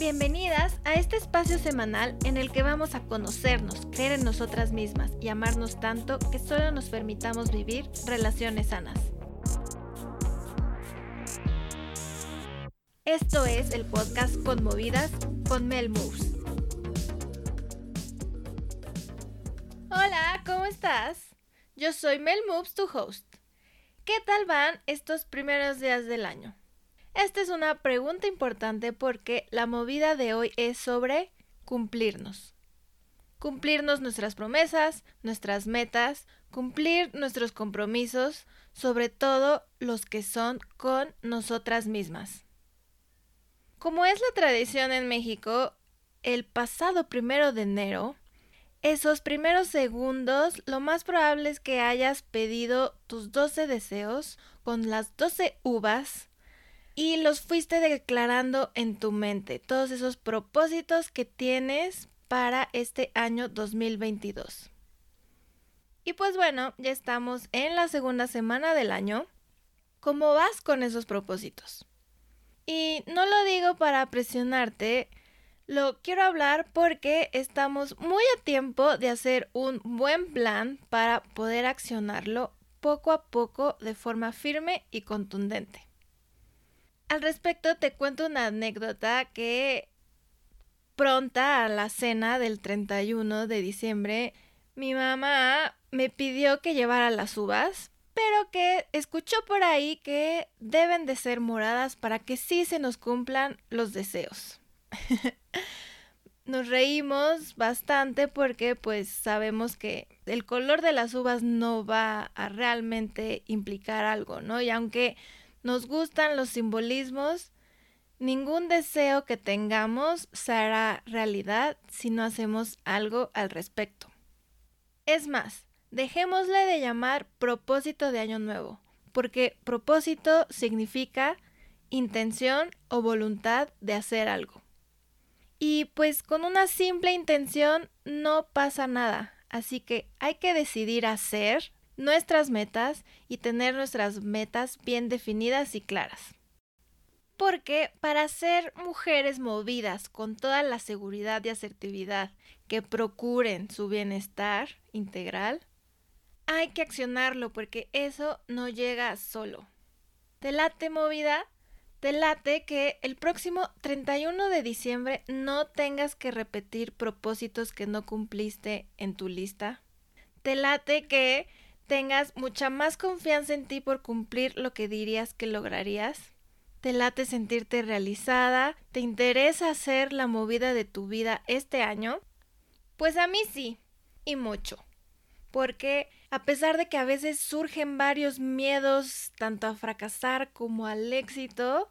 Bienvenidas a este espacio semanal en el que vamos a conocernos, creer en nosotras mismas y amarnos tanto que solo nos permitamos vivir relaciones sanas. Esto es el podcast Conmovidas con Mel Moves. Hola, ¿cómo estás? Yo soy Mel Moves, tu host. ¿Qué tal van estos primeros días del año? Esta es una pregunta importante porque la movida de hoy es sobre cumplirnos. Cumplirnos nuestras promesas, nuestras metas, cumplir nuestros compromisos, sobre todo los que son con nosotras mismas. Como es la tradición en México, el pasado primero de enero, esos primeros segundos, lo más probable es que hayas pedido tus 12 deseos con las 12 uvas y los fuiste declarando en tu mente, todos esos propósitos que tienes para este año 2022. Y pues bueno, ya estamos en la segunda semana del año. ¿Cómo vas con esos propósitos? Y no lo digo para presionarte, lo quiero hablar porque estamos muy a tiempo de hacer un buen plan para poder accionarlo poco a poco de forma firme y contundente. Al respecto te cuento una anécdota que pronta a la cena del 31 de diciembre mi mamá me pidió que llevara las uvas, pero que escuchó por ahí que deben de ser moradas para que sí se nos cumplan los deseos. nos reímos bastante porque pues sabemos que el color de las uvas no va a realmente implicar algo, ¿no? Y aunque nos gustan los simbolismos, ningún deseo que tengamos se hará realidad si no hacemos algo al respecto. Es más, dejémosle de llamar propósito de año nuevo, porque propósito significa intención o voluntad de hacer algo. Y pues con una simple intención no pasa nada, así que hay que decidir hacer nuestras metas y tener nuestras metas bien definidas y claras. Porque para ser mujeres movidas con toda la seguridad y asertividad que procuren su bienestar integral, hay que accionarlo porque eso no llega solo. ¿Te late movida? ¿Te late que el próximo 31 de diciembre no tengas que repetir propósitos que no cumpliste en tu lista? ¿Te late que tengas mucha más confianza en ti por cumplir lo que dirías que lograrías? ¿Te late sentirte realizada? ¿Te interesa hacer la movida de tu vida este año? Pues a mí sí, y mucho. Porque a pesar de que a veces surgen varios miedos tanto a fracasar como al éxito,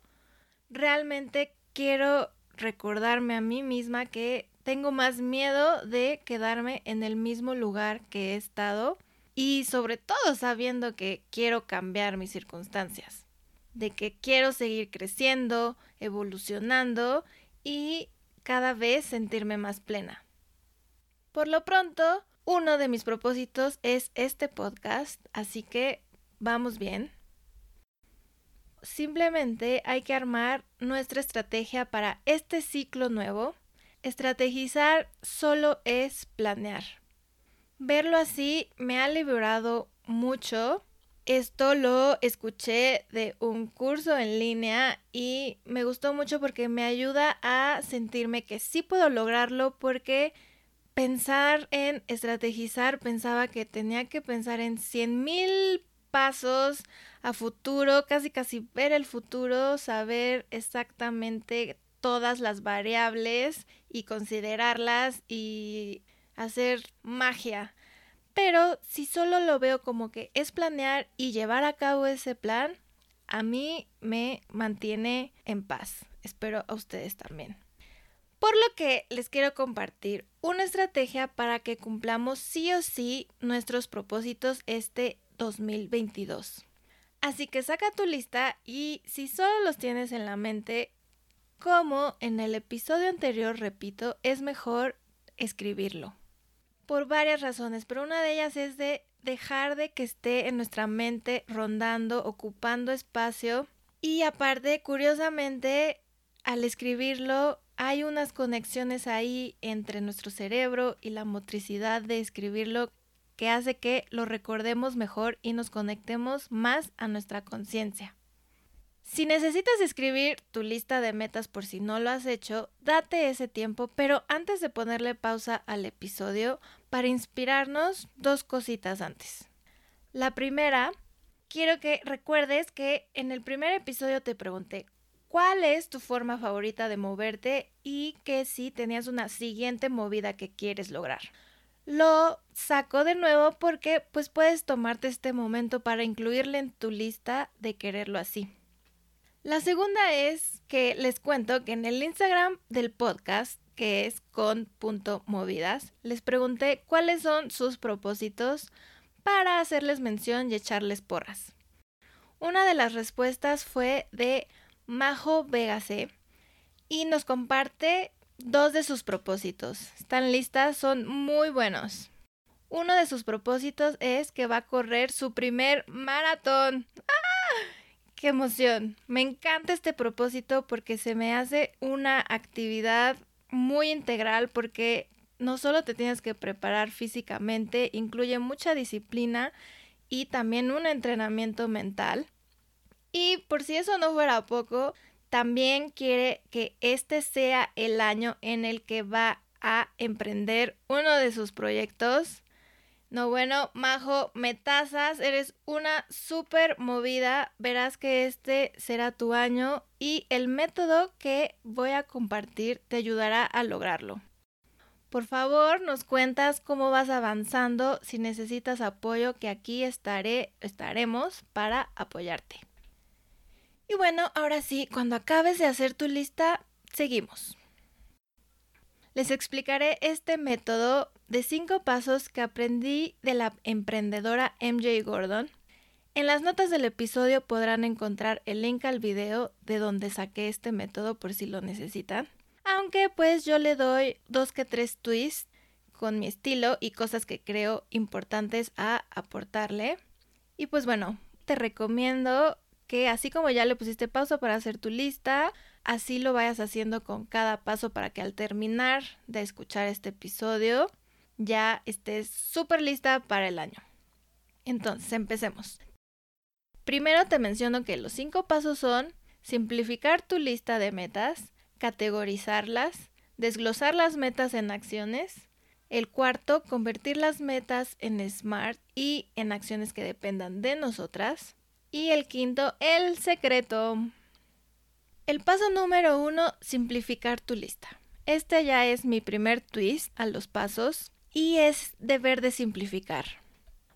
realmente quiero recordarme a mí misma que tengo más miedo de quedarme en el mismo lugar que he estado y sobre todo sabiendo que quiero cambiar mis circunstancias, de que quiero seguir creciendo, evolucionando y cada vez sentirme más plena. Por lo pronto, uno de mis propósitos es este podcast, así que vamos bien. Simplemente hay que armar nuestra estrategia para este ciclo nuevo. Estrategizar solo es planear. Verlo así me ha liberado mucho. Esto lo escuché de un curso en línea y me gustó mucho porque me ayuda a sentirme que sí puedo lograrlo porque pensar en estrategizar pensaba que tenía que pensar en 100 mil pasos a futuro, casi casi ver el futuro, saber exactamente todas las variables y considerarlas y hacer magia. Pero si solo lo veo como que es planear y llevar a cabo ese plan, a mí me mantiene en paz. Espero a ustedes también. Por lo que les quiero compartir una estrategia para que cumplamos sí o sí nuestros propósitos este 2022. Así que saca tu lista y si solo los tienes en la mente, como en el episodio anterior repito, es mejor escribirlo por varias razones, pero una de ellas es de dejar de que esté en nuestra mente rondando, ocupando espacio y aparte, curiosamente, al escribirlo hay unas conexiones ahí entre nuestro cerebro y la motricidad de escribirlo que hace que lo recordemos mejor y nos conectemos más a nuestra conciencia. Si necesitas escribir tu lista de metas por si no lo has hecho, date ese tiempo, pero antes de ponerle pausa al episodio, para inspirarnos, dos cositas antes. La primera, quiero que recuerdes que en el primer episodio te pregunté cuál es tu forma favorita de moverte y que si tenías una siguiente movida que quieres lograr. Lo saco de nuevo porque pues puedes tomarte este momento para incluirle en tu lista de quererlo así. La segunda es que les cuento que en el Instagram del podcast, que es con.movidas, les pregunté cuáles son sus propósitos para hacerles mención y echarles porras. Una de las respuestas fue de Majo Vegase y nos comparte dos de sus propósitos. Están listas, son muy buenos. Uno de sus propósitos es que va a correr su primer maratón. ¡Qué emoción! Me encanta este propósito porque se me hace una actividad muy integral porque no solo te tienes que preparar físicamente, incluye mucha disciplina y también un entrenamiento mental. Y por si eso no fuera poco, también quiere que este sea el año en el que va a emprender uno de sus proyectos no, bueno, Majo, metazas, eres una súper movida. Verás que este será tu año y el método que voy a compartir te ayudará a lograrlo. Por favor, nos cuentas cómo vas avanzando, si necesitas apoyo, que aquí estaré, estaremos para apoyarte. Y bueno, ahora sí, cuando acabes de hacer tu lista, seguimos. Les explicaré este método de cinco pasos que aprendí de la emprendedora MJ Gordon. En las notas del episodio podrán encontrar el link al video de donde saqué este método por si lo necesitan. Aunque pues yo le doy dos que tres twists con mi estilo y cosas que creo importantes a aportarle. Y pues bueno, te recomiendo que así como ya le pusiste pausa para hacer tu lista, Así lo vayas haciendo con cada paso para que al terminar de escuchar este episodio ya estés súper lista para el año. Entonces, empecemos. Primero te menciono que los cinco pasos son simplificar tu lista de metas, categorizarlas, desglosar las metas en acciones. El cuarto, convertir las metas en SMART y en acciones que dependan de nosotras. Y el quinto, el secreto. El paso número uno, simplificar tu lista. Este ya es mi primer twist a los pasos y es deber de simplificar.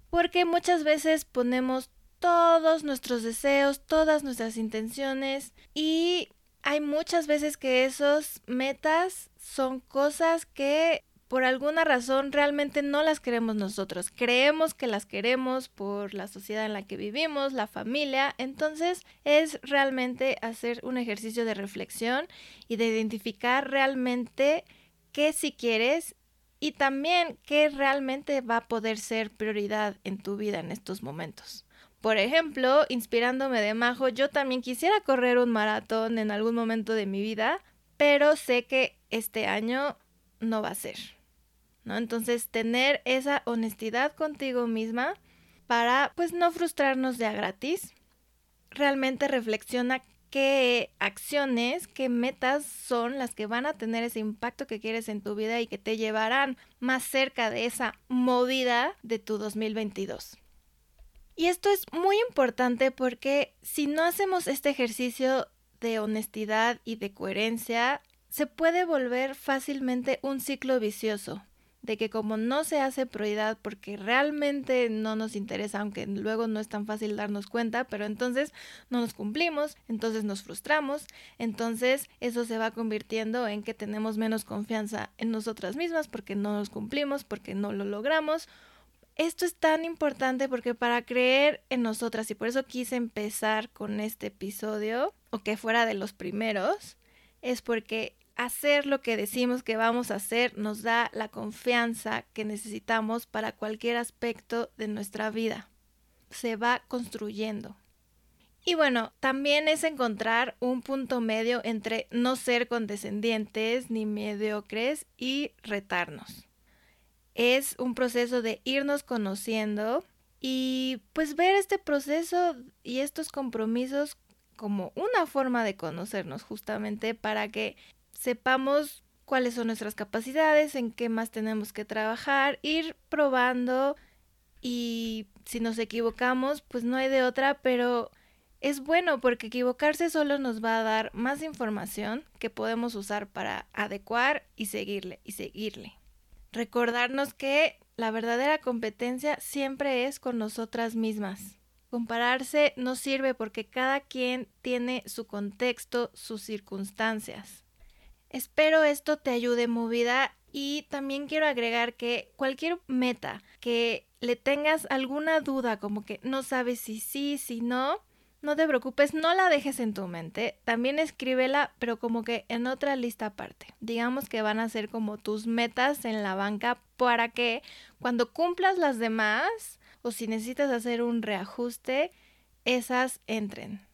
Porque muchas veces ponemos todos nuestros deseos, todas nuestras intenciones y hay muchas veces que esos metas son cosas que por alguna razón realmente no las queremos nosotros. Creemos que las queremos por la sociedad en la que vivimos, la familia. Entonces es realmente hacer un ejercicio de reflexión y de identificar realmente qué si quieres y también qué realmente va a poder ser prioridad en tu vida en estos momentos. Por ejemplo, inspirándome de Majo, yo también quisiera correr un maratón en algún momento de mi vida, pero sé que este año no va a ser. ¿No? Entonces, tener esa honestidad contigo misma para, pues, no frustrarnos de a gratis. Realmente reflexiona qué acciones, qué metas son las que van a tener ese impacto que quieres en tu vida y que te llevarán más cerca de esa movida de tu 2022. Y esto es muy importante porque si no hacemos este ejercicio de honestidad y de coherencia, se puede volver fácilmente un ciclo vicioso de que como no se hace prioridad porque realmente no nos interesa, aunque luego no es tan fácil darnos cuenta, pero entonces no nos cumplimos, entonces nos frustramos, entonces eso se va convirtiendo en que tenemos menos confianza en nosotras mismas porque no nos cumplimos, porque no lo logramos. Esto es tan importante porque para creer en nosotras, y por eso quise empezar con este episodio, o que fuera de los primeros, es porque hacer lo que decimos que vamos a hacer nos da la confianza que necesitamos para cualquier aspecto de nuestra vida. Se va construyendo. Y bueno, también es encontrar un punto medio entre no ser condescendientes ni mediocres y retarnos. Es un proceso de irnos conociendo y pues ver este proceso y estos compromisos como una forma de conocernos justamente para que sepamos cuáles son nuestras capacidades, en qué más tenemos que trabajar, ir probando y si nos equivocamos, pues no hay de otra, pero es bueno porque equivocarse solo nos va a dar más información que podemos usar para adecuar y seguirle y seguirle. Recordarnos que la verdadera competencia siempre es con nosotras mismas. Compararse no sirve porque cada quien tiene su contexto, sus circunstancias. Espero esto te ayude movida y también quiero agregar que cualquier meta que le tengas alguna duda como que no sabes si sí, si no, no te preocupes, no la dejes en tu mente. También escríbela, pero como que en otra lista aparte. Digamos que van a ser como tus metas en la banca para que cuando cumplas las demás o si necesitas hacer un reajuste, esas entren.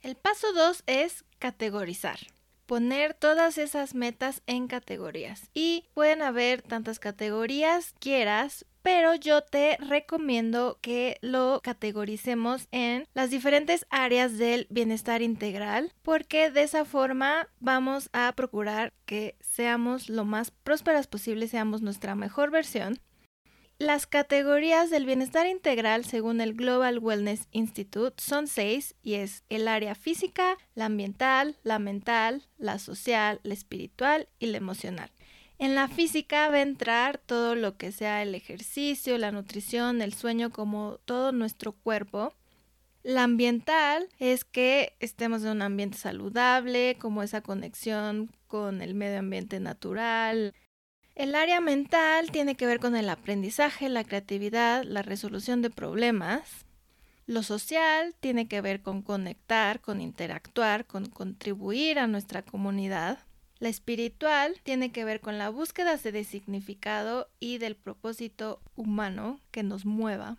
El paso 2 es categorizar poner todas esas metas en categorías. Y pueden haber tantas categorías quieras, pero yo te recomiendo que lo categoricemos en las diferentes áreas del bienestar integral porque de esa forma vamos a procurar que seamos lo más prósperas posible, seamos nuestra mejor versión. Las categorías del bienestar integral según el Global Wellness Institute son seis y es el área física, la ambiental, la mental, la social, la espiritual y la emocional. En la física va a entrar todo lo que sea el ejercicio, la nutrición, el sueño, como todo nuestro cuerpo. La ambiental es que estemos en un ambiente saludable, como esa conexión con el medio ambiente natural. El área mental tiene que ver con el aprendizaje, la creatividad, la resolución de problemas. Lo social tiene que ver con conectar, con interactuar, con contribuir a nuestra comunidad. La espiritual tiene que ver con la búsqueda de significado y del propósito humano que nos mueva.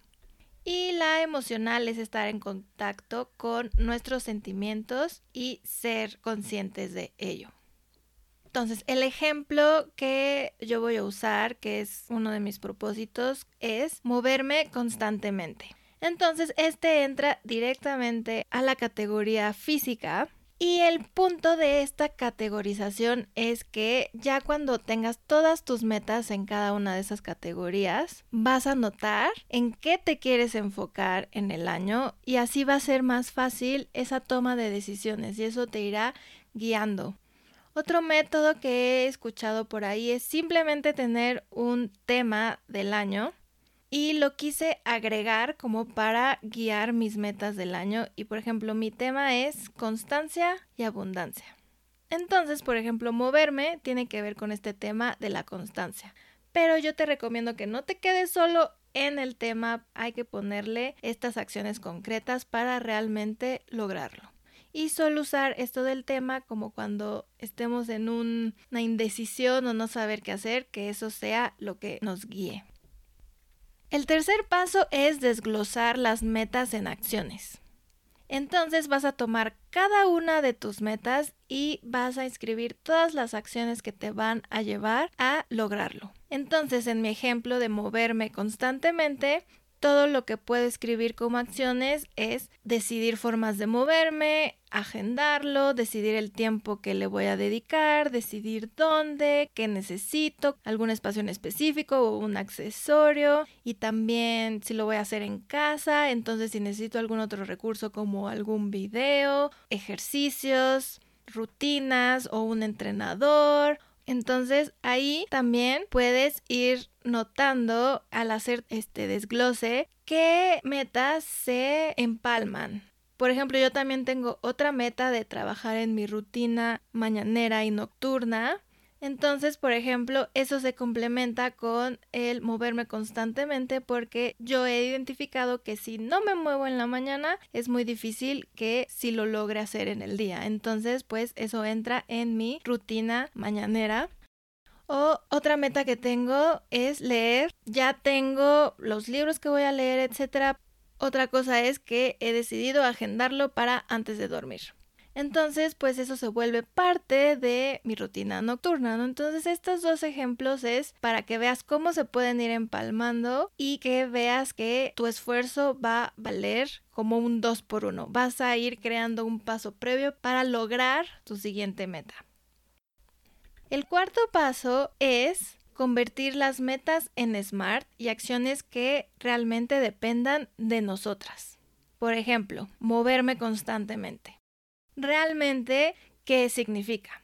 Y la emocional es estar en contacto con nuestros sentimientos y ser conscientes de ello. Entonces, el ejemplo que yo voy a usar, que es uno de mis propósitos, es moverme constantemente. Entonces, este entra directamente a la categoría física y el punto de esta categorización es que ya cuando tengas todas tus metas en cada una de esas categorías, vas a notar en qué te quieres enfocar en el año y así va a ser más fácil esa toma de decisiones y eso te irá guiando. Otro método que he escuchado por ahí es simplemente tener un tema del año y lo quise agregar como para guiar mis metas del año y por ejemplo mi tema es constancia y abundancia. Entonces, por ejemplo, moverme tiene que ver con este tema de la constancia. Pero yo te recomiendo que no te quedes solo en el tema, hay que ponerle estas acciones concretas para realmente lograrlo. Y solo usar esto del tema como cuando estemos en una indecisión o no saber qué hacer, que eso sea lo que nos guíe. El tercer paso es desglosar las metas en acciones. Entonces vas a tomar cada una de tus metas y vas a escribir todas las acciones que te van a llevar a lograrlo. Entonces, en mi ejemplo de moverme constantemente, todo lo que puedo escribir como acciones es decidir formas de moverme, agendarlo, decidir el tiempo que le voy a dedicar, decidir dónde, qué necesito, algún espacio en específico o un accesorio y también si lo voy a hacer en casa, entonces si necesito algún otro recurso como algún video, ejercicios, rutinas o un entrenador entonces ahí también puedes ir notando al hacer este desglose qué metas se empalman. Por ejemplo, yo también tengo otra meta de trabajar en mi rutina mañanera y nocturna entonces, por ejemplo, eso se complementa con el moverme constantemente porque yo he identificado que si no me muevo en la mañana es muy difícil que si lo logre hacer en el día. Entonces, pues eso entra en mi rutina mañanera. O otra meta que tengo es leer. Ya tengo los libros que voy a leer, etcétera, Otra cosa es que he decidido agendarlo para antes de dormir. Entonces, pues eso se vuelve parte de mi rutina nocturna, ¿no? Entonces, estos dos ejemplos es para que veas cómo se pueden ir empalmando y que veas que tu esfuerzo va a valer como un 2 por 1. Vas a ir creando un paso previo para lograr tu siguiente meta. El cuarto paso es convertir las metas en SMART y acciones que realmente dependan de nosotras. Por ejemplo, moverme constantemente realmente qué significa.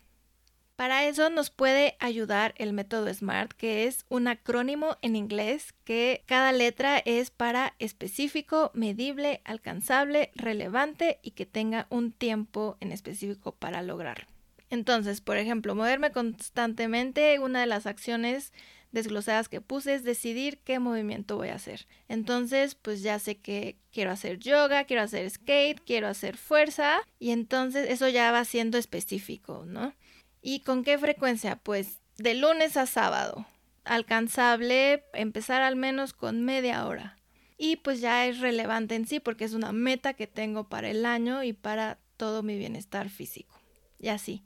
Para eso nos puede ayudar el método SMART, que es un acrónimo en inglés que cada letra es para específico, medible, alcanzable, relevante y que tenga un tiempo en específico para lograrlo. Entonces, por ejemplo, moverme constantemente, una de las acciones desglosadas que puse es decidir qué movimiento voy a hacer. Entonces, pues ya sé que quiero hacer yoga, quiero hacer skate, quiero hacer fuerza y entonces eso ya va siendo específico, ¿no? ¿Y con qué frecuencia? Pues de lunes a sábado. Alcanzable, empezar al menos con media hora. Y pues ya es relevante en sí porque es una meta que tengo para el año y para todo mi bienestar físico. Y así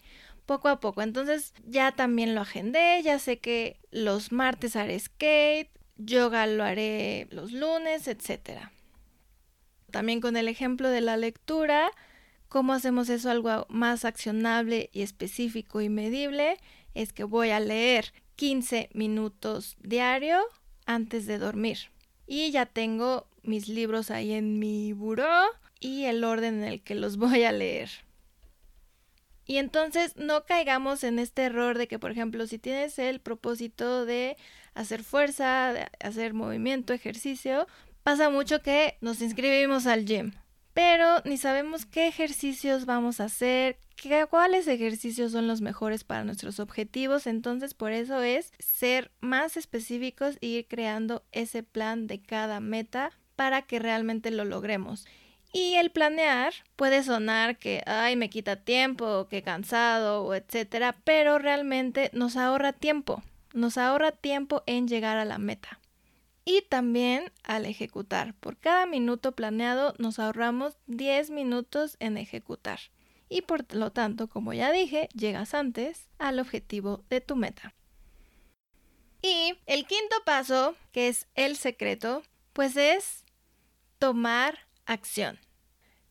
poco a poco. Entonces ya también lo agendé, ya sé que los martes haré skate, yoga lo haré los lunes, etc. También con el ejemplo de la lectura, ¿cómo hacemos eso algo más accionable y específico y medible? Es que voy a leer 15 minutos diario antes de dormir. Y ya tengo mis libros ahí en mi buró y el orden en el que los voy a leer. Y entonces no caigamos en este error de que, por ejemplo, si tienes el propósito de hacer fuerza, de hacer movimiento, ejercicio, pasa mucho que nos inscribimos al gym, pero ni sabemos qué ejercicios vamos a hacer, qué, cuáles ejercicios son los mejores para nuestros objetivos. Entonces, por eso es ser más específicos e ir creando ese plan de cada meta para que realmente lo logremos. Y el planear puede sonar que, ay, me quita tiempo, que cansado, o etcétera, pero realmente nos ahorra tiempo, nos ahorra tiempo en llegar a la meta. Y también al ejecutar. Por cada minuto planeado nos ahorramos 10 minutos en ejecutar. Y por lo tanto, como ya dije, llegas antes al objetivo de tu meta. Y el quinto paso, que es el secreto, pues es tomar acción.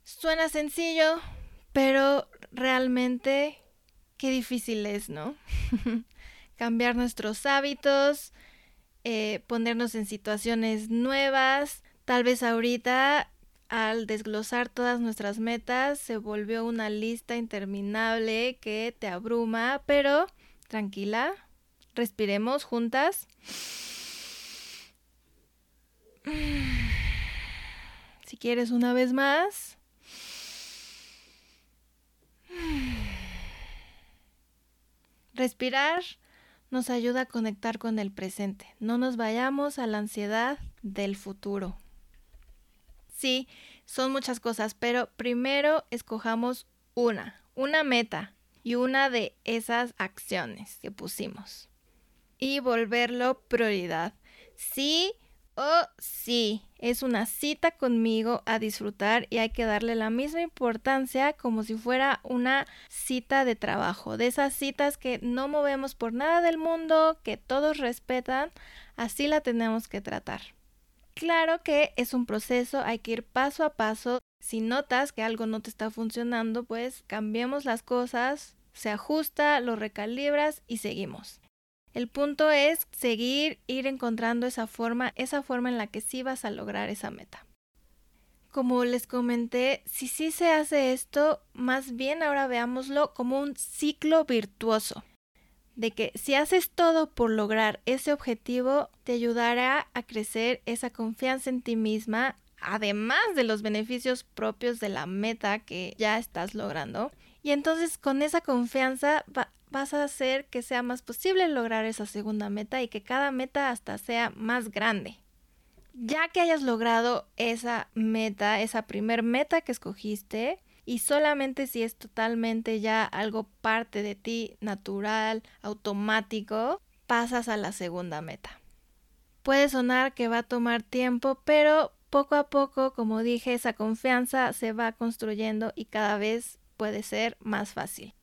Suena sencillo, pero realmente qué difícil es, ¿no? Cambiar nuestros hábitos, eh, ponernos en situaciones nuevas. Tal vez ahorita, al desglosar todas nuestras metas, se volvió una lista interminable que te abruma, pero tranquila, respiremos juntas. Si quieres una vez más. Respirar nos ayuda a conectar con el presente. No nos vayamos a la ansiedad del futuro. Sí, son muchas cosas, pero primero escojamos una, una meta y una de esas acciones que pusimos. Y volverlo prioridad. Sí Oh, sí, es una cita conmigo a disfrutar y hay que darle la misma importancia como si fuera una cita de trabajo, de esas citas que no movemos por nada del mundo, que todos respetan, así la tenemos que tratar. Claro que es un proceso, hay que ir paso a paso. Si notas que algo no te está funcionando, pues cambiemos las cosas, se ajusta, lo recalibras y seguimos. El punto es seguir, ir encontrando esa forma, esa forma en la que sí vas a lograr esa meta. Como les comenté, si sí se hace esto, más bien ahora veámoslo como un ciclo virtuoso. De que si haces todo por lograr ese objetivo, te ayudará a crecer esa confianza en ti misma, además de los beneficios propios de la meta que ya estás logrando. Y entonces con esa confianza vas a hacer que sea más posible lograr esa segunda meta y que cada meta hasta sea más grande. Ya que hayas logrado esa meta, esa primer meta que escogiste, y solamente si es totalmente ya algo parte de ti, natural, automático, pasas a la segunda meta. Puede sonar que va a tomar tiempo, pero poco a poco, como dije, esa confianza se va construyendo y cada vez puede ser más fácil.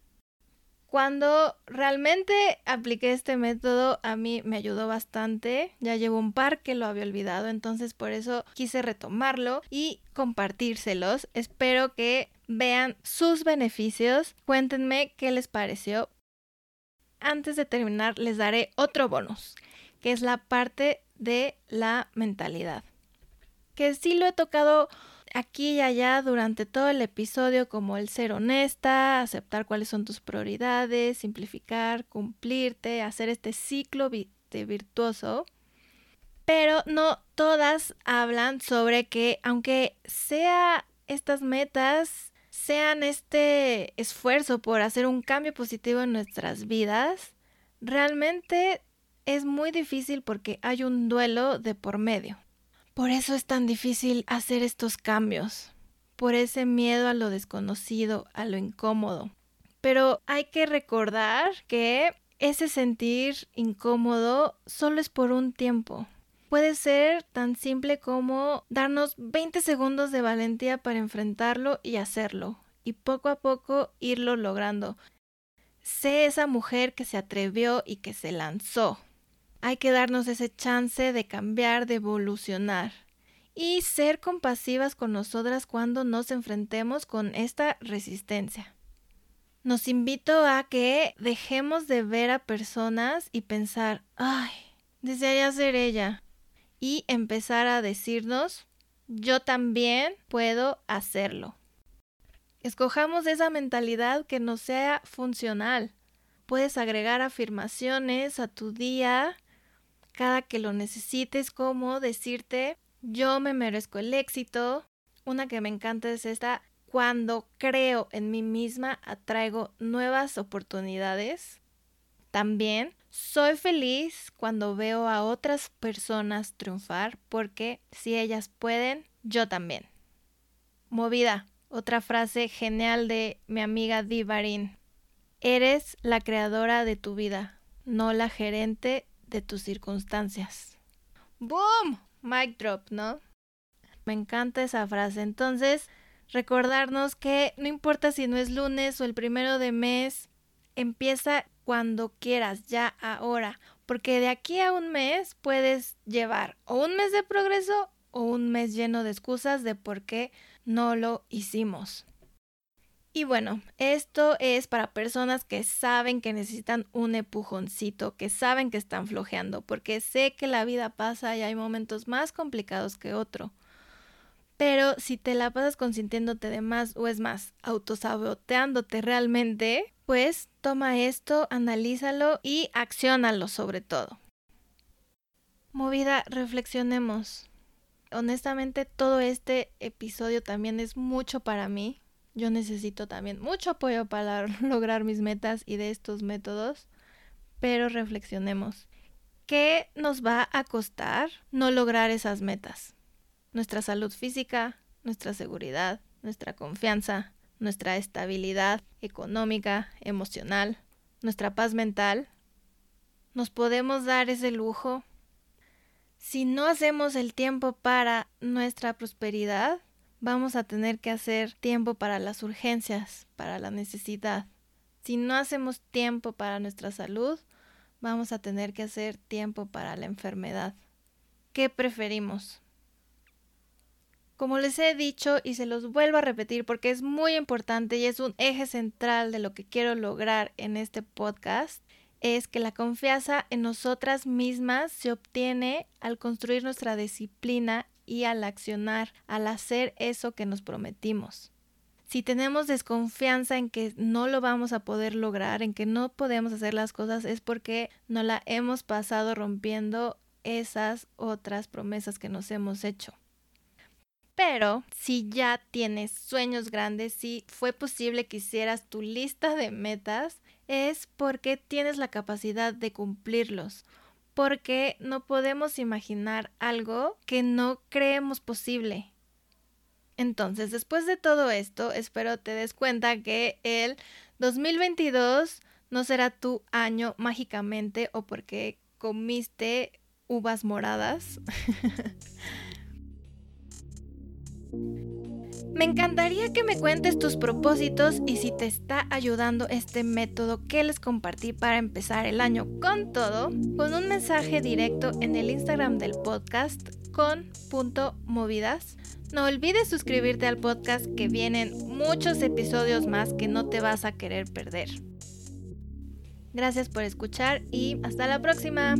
Cuando realmente apliqué este método, a mí me ayudó bastante. Ya llevo un par que lo había olvidado, entonces por eso quise retomarlo y compartírselos. Espero que vean sus beneficios. Cuéntenme qué les pareció. Antes de terminar, les daré otro bonus, que es la parte de la mentalidad. Que sí lo he tocado aquí y allá durante todo el episodio como el ser honesta, aceptar cuáles son tus prioridades, simplificar, cumplirte, hacer este ciclo virtuoso. Pero no todas hablan sobre que aunque sea estas metas, sean este esfuerzo por hacer un cambio positivo en nuestras vidas, realmente es muy difícil porque hay un duelo de por medio. Por eso es tan difícil hacer estos cambios, por ese miedo a lo desconocido, a lo incómodo. Pero hay que recordar que ese sentir incómodo solo es por un tiempo. Puede ser tan simple como darnos 20 segundos de valentía para enfrentarlo y hacerlo, y poco a poco irlo logrando. Sé esa mujer que se atrevió y que se lanzó, hay que darnos ese chance de cambiar, de evolucionar y ser compasivas con nosotras cuando nos enfrentemos con esta resistencia. Nos invito a que dejemos de ver a personas y pensar, ay, desearía ser ella. Y empezar a decirnos, yo también puedo hacerlo. Escojamos esa mentalidad que nos sea funcional. Puedes agregar afirmaciones a tu día cada que lo necesites, como decirte, yo me merezco el éxito. Una que me encanta es esta, cuando creo en mí misma, atraigo nuevas oportunidades. También soy feliz cuando veo a otras personas triunfar porque si ellas pueden, yo también. Movida, otra frase genial de mi amiga Divarin. Eres la creadora de tu vida, no la gerente de tus circunstancias. ¡Boom! Mic drop, ¿no? Me encanta esa frase. Entonces, recordarnos que no importa si no es lunes o el primero de mes, empieza cuando quieras, ya ahora, porque de aquí a un mes puedes llevar o un mes de progreso o un mes lleno de excusas de por qué no lo hicimos. Y bueno, esto es para personas que saben que necesitan un empujoncito, que saben que están flojeando, porque sé que la vida pasa y hay momentos más complicados que otro. Pero si te la pasas consintiéndote de más o es más, autosaboteándote realmente, pues toma esto, analízalo y acciónalo sobre todo. Movida, reflexionemos. Honestamente, todo este episodio también es mucho para mí yo necesito también mucho apoyo para lograr mis metas y de estos métodos, pero reflexionemos. ¿Qué nos va a costar no lograr esas metas? Nuestra salud física, nuestra seguridad, nuestra confianza, nuestra estabilidad económica, emocional, nuestra paz mental. ¿Nos podemos dar ese lujo? Si no hacemos el tiempo para nuestra prosperidad, vamos a tener que hacer tiempo para las urgencias, para la necesidad. Si no hacemos tiempo para nuestra salud, vamos a tener que hacer tiempo para la enfermedad. ¿Qué preferimos? Como les he dicho y se los vuelvo a repetir porque es muy importante y es un eje central de lo que quiero lograr en este podcast, es que la confianza en nosotras mismas se obtiene al construir nuestra disciplina y al accionar, al hacer eso que nos prometimos. Si tenemos desconfianza en que no lo vamos a poder lograr, en que no podemos hacer las cosas, es porque no la hemos pasado rompiendo esas otras promesas que nos hemos hecho. Pero si ya tienes sueños grandes, si fue posible que hicieras tu lista de metas, es porque tienes la capacidad de cumplirlos porque no podemos imaginar algo que no creemos posible. Entonces, después de todo esto, espero te des cuenta que el 2022 no será tu año mágicamente o porque comiste uvas moradas. Me encantaría que me cuentes tus propósitos y si te está ayudando este método que les compartí para empezar el año con todo, con un mensaje directo en el Instagram del podcast con punto movidas. No olvides suscribirte al podcast que vienen muchos episodios más que no te vas a querer perder. Gracias por escuchar y hasta la próxima.